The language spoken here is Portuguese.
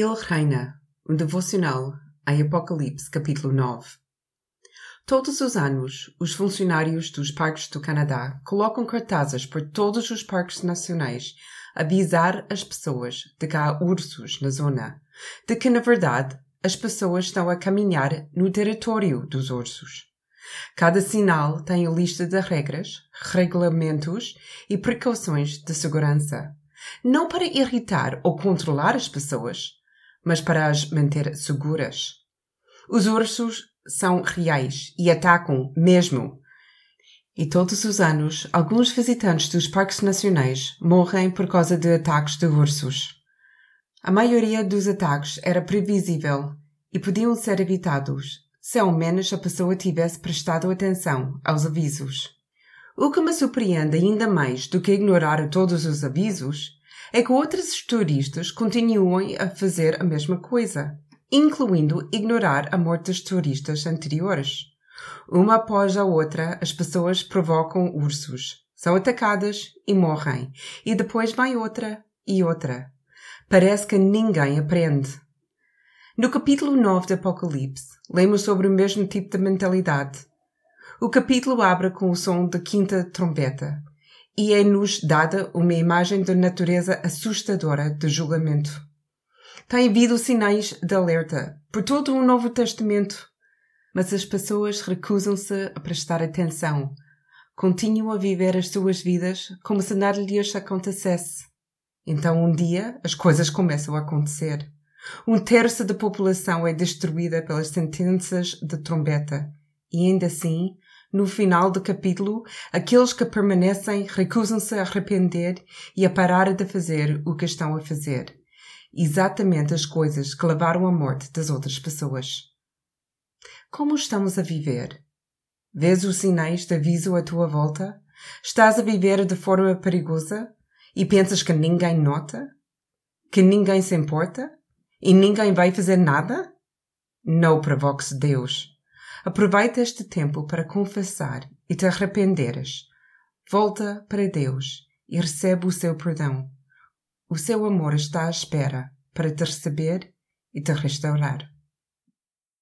Ele reina, um devocional em Apocalipse, capítulo 9. Todos os anos, os funcionários dos parques do Canadá colocam cartazes por todos os parques nacionais a avisar as pessoas de que há ursos na zona, de que, na verdade, as pessoas estão a caminhar no território dos ursos. Cada sinal tem a lista de regras, regulamentos e precauções de segurança. Não para irritar ou controlar as pessoas, mas para as manter seguras. Os ursos são reais e atacam mesmo. E todos os anos, alguns visitantes dos parques nacionais morrem por causa de ataques de ursos. A maioria dos ataques era previsível e podiam ser evitados se ao menos a pessoa tivesse prestado atenção aos avisos. O que me surpreende ainda mais do que ignorar todos os avisos é que outros turistas continuam a fazer a mesma coisa, incluindo ignorar a morte dos turistas anteriores. Uma após a outra, as pessoas provocam ursos, são atacadas e morrem, e depois vai outra e outra. Parece que ninguém aprende. No capítulo 9 do Apocalipse, lemos sobre o mesmo tipo de mentalidade. O capítulo abre com o som da quinta trombeta e é-nos dada uma imagem da natureza assustadora do julgamento. Tem havido sinais de alerta por todo o Novo Testamento, mas as pessoas recusam-se a prestar atenção. Continuam a viver as suas vidas como se nada lhes acontecesse. Então um dia as coisas começam a acontecer. Um terço da população é destruída pelas sentenças de trombeta. E ainda assim, no final do capítulo, aqueles que permanecem recusam-se a arrepender e a parar de fazer o que estão a fazer. Exatamente as coisas que levaram à morte das outras pessoas. Como estamos a viver? Vês os sinais de aviso à tua volta? Estás a viver de forma perigosa? E pensas que ninguém nota? Que ninguém se importa? E ninguém vai fazer nada? Não provoques Deus. Aproveita este tempo para confessar e te arrependeres. Volta para Deus e recebe o seu perdão. O seu amor está à espera para te receber e te restaurar.